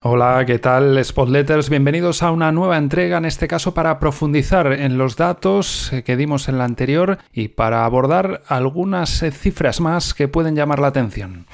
Hola, ¿qué tal Spotletters? Bienvenidos a una nueva entrega, en este caso para profundizar en los datos que dimos en la anterior y para abordar algunas cifras más que pueden llamar la atención.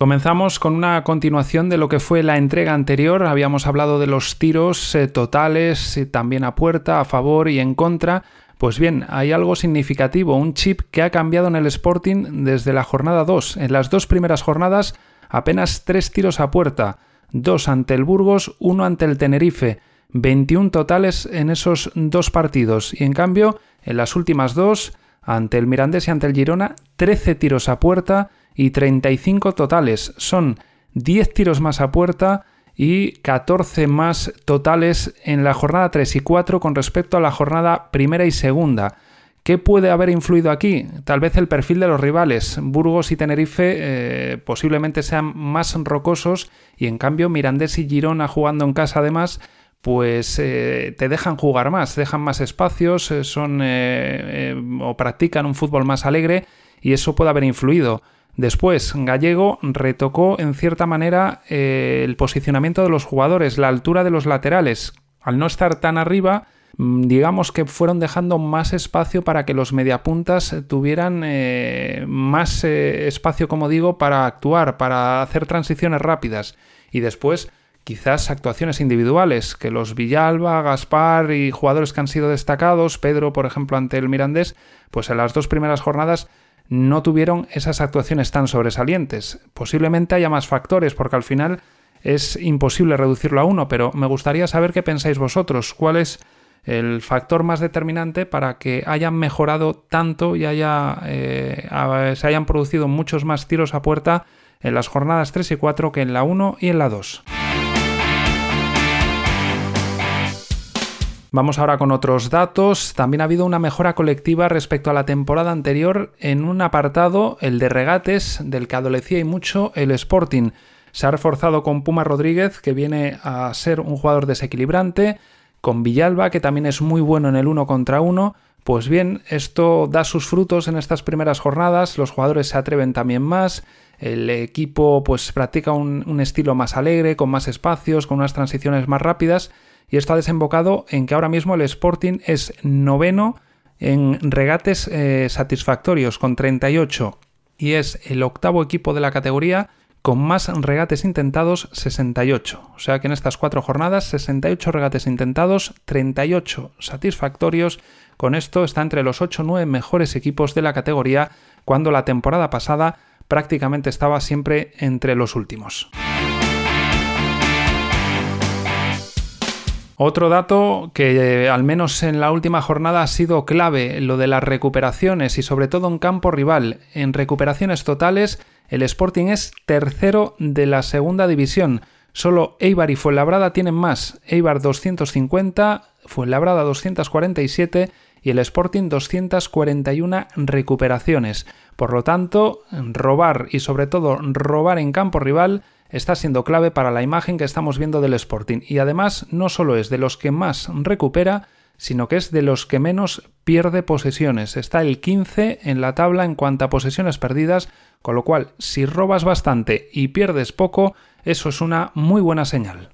Comenzamos con una continuación de lo que fue la entrega anterior. Habíamos hablado de los tiros eh, totales, eh, también a puerta, a favor y en contra. Pues bien, hay algo significativo, un chip que ha cambiado en el Sporting desde la jornada 2. En las dos primeras jornadas, apenas tres tiros a puerta, dos ante el Burgos, uno ante el Tenerife, 21 totales en esos dos partidos. Y en cambio, en las últimas dos, ante el Mirandés y ante el Girona, 13 tiros a puerta, y 35 totales. Son 10 tiros más a puerta y 14 más totales en la jornada 3 y 4 con respecto a la jornada primera y segunda. ¿Qué puede haber influido aquí? Tal vez el perfil de los rivales. Burgos y Tenerife eh, posiblemente sean más rocosos y en cambio Mirandés y Girona jugando en casa además pues eh, te dejan jugar más, dejan más espacios, eh, son o practican un fútbol más alegre y eso puede haber influido. Después, Gallego retocó en cierta manera eh, el posicionamiento de los jugadores, la altura de los laterales. Al no estar tan arriba, mm, digamos que fueron dejando más espacio para que los mediapuntas tuvieran eh, más eh, espacio, como digo, para actuar, para hacer transiciones rápidas. Y después, quizás actuaciones individuales, que los Villalba, Gaspar y jugadores que han sido destacados, Pedro, por ejemplo, ante el Mirandés, pues en las dos primeras jornadas no tuvieron esas actuaciones tan sobresalientes. Posiblemente haya más factores, porque al final es imposible reducirlo a uno, pero me gustaría saber qué pensáis vosotros, cuál es el factor más determinante para que hayan mejorado tanto y haya, eh, se hayan producido muchos más tiros a puerta en las jornadas 3 y 4 que en la 1 y en la 2. Vamos ahora con otros datos. También ha habido una mejora colectiva respecto a la temporada anterior en un apartado, el de regates, del que adolecía y mucho el Sporting. Se ha reforzado con Puma Rodríguez, que viene a ser un jugador desequilibrante, con Villalba, que también es muy bueno en el uno contra uno. Pues bien, esto da sus frutos en estas primeras jornadas, los jugadores se atreven también más, el equipo pues practica un, un estilo más alegre, con más espacios, con unas transiciones más rápidas y esto ha desembocado en que ahora mismo el Sporting es noveno en regates eh, satisfactorios con 38 y es el octavo equipo de la categoría con más regates intentados 68. O sea que en estas cuatro jornadas 68 regates intentados, 38 satisfactorios. Con esto está entre los 8 o 9 mejores equipos de la categoría cuando la temporada pasada prácticamente estaba siempre entre los últimos. Otro dato que eh, al menos en la última jornada ha sido clave, lo de las recuperaciones y sobre todo en campo rival. En recuperaciones totales, el Sporting es tercero de la segunda división. Solo Eibar y Fuenlabrada tienen más. Eibar 250, Fuenlabrada 247 y el Sporting 241 recuperaciones. Por lo tanto, robar y sobre todo robar en campo rival está siendo clave para la imagen que estamos viendo del Sporting y además no solo es de los que más recupera, sino que es de los que menos pierde posesiones. Está el 15 en la tabla en cuanto a posesiones perdidas, con lo cual si robas bastante y pierdes poco, eso es una muy buena señal.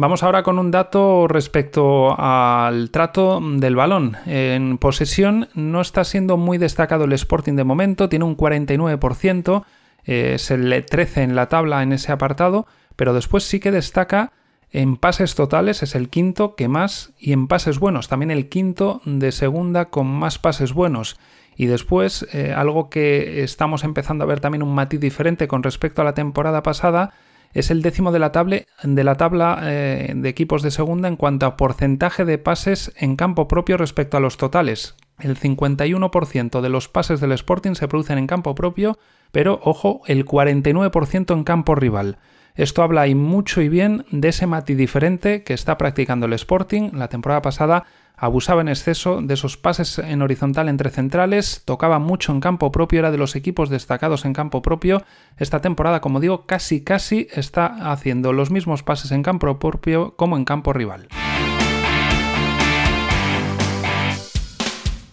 Vamos ahora con un dato respecto al trato del balón. En posesión no está siendo muy destacado el Sporting de momento, tiene un 49%, es el 13 en la tabla en ese apartado, pero después sí que destaca en pases totales, es el quinto que más, y en pases buenos, también el quinto de segunda con más pases buenos. Y después, eh, algo que estamos empezando a ver también un matiz diferente con respecto a la temporada pasada, es el décimo de la, tabla eh, de equipos de segunda en cuanto a porcentaje de pases en campo propio respecto a los totales. El 51% de los pases del Sporting se producen en campo propio, pero ojo, el 49% en campo rival. Esto habla y mucho y bien de ese matiz diferente que está practicando el Sporting. La temporada pasada abusaba en exceso de esos pases en horizontal entre centrales, tocaba mucho en campo propio, era de los equipos destacados en campo propio. Esta temporada, como digo, casi casi está haciendo los mismos pases en campo propio como en campo rival.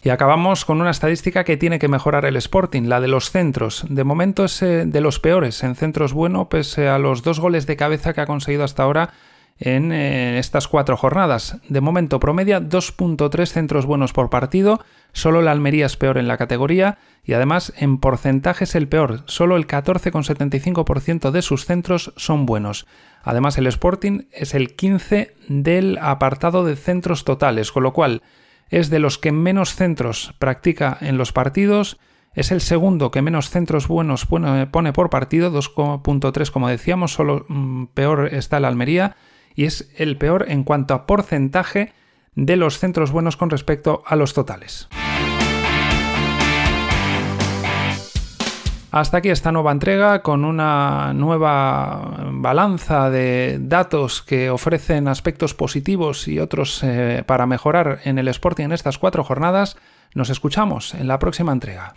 Y acabamos con una estadística que tiene que mejorar el Sporting, la de los centros. De momento es eh, de los peores en centros bueno, pese a los dos goles de cabeza que ha conseguido hasta ahora en eh, estas cuatro jornadas. De momento promedia 2.3 centros buenos por partido, solo la Almería es peor en la categoría y además en porcentaje es el peor, solo el 14,75% de sus centros son buenos. Además el Sporting es el 15 del apartado de centros totales, con lo cual es de los que menos centros practica en los partidos, es el segundo que menos centros buenos pone por partido, 2.3 como decíamos, solo mm, peor está la Almería, y es el peor en cuanto a porcentaje de los centros buenos con respecto a los totales. Hasta aquí esta nueva entrega con una nueva balanza de datos que ofrecen aspectos positivos y otros eh, para mejorar en el Sporting en estas cuatro jornadas. Nos escuchamos en la próxima entrega.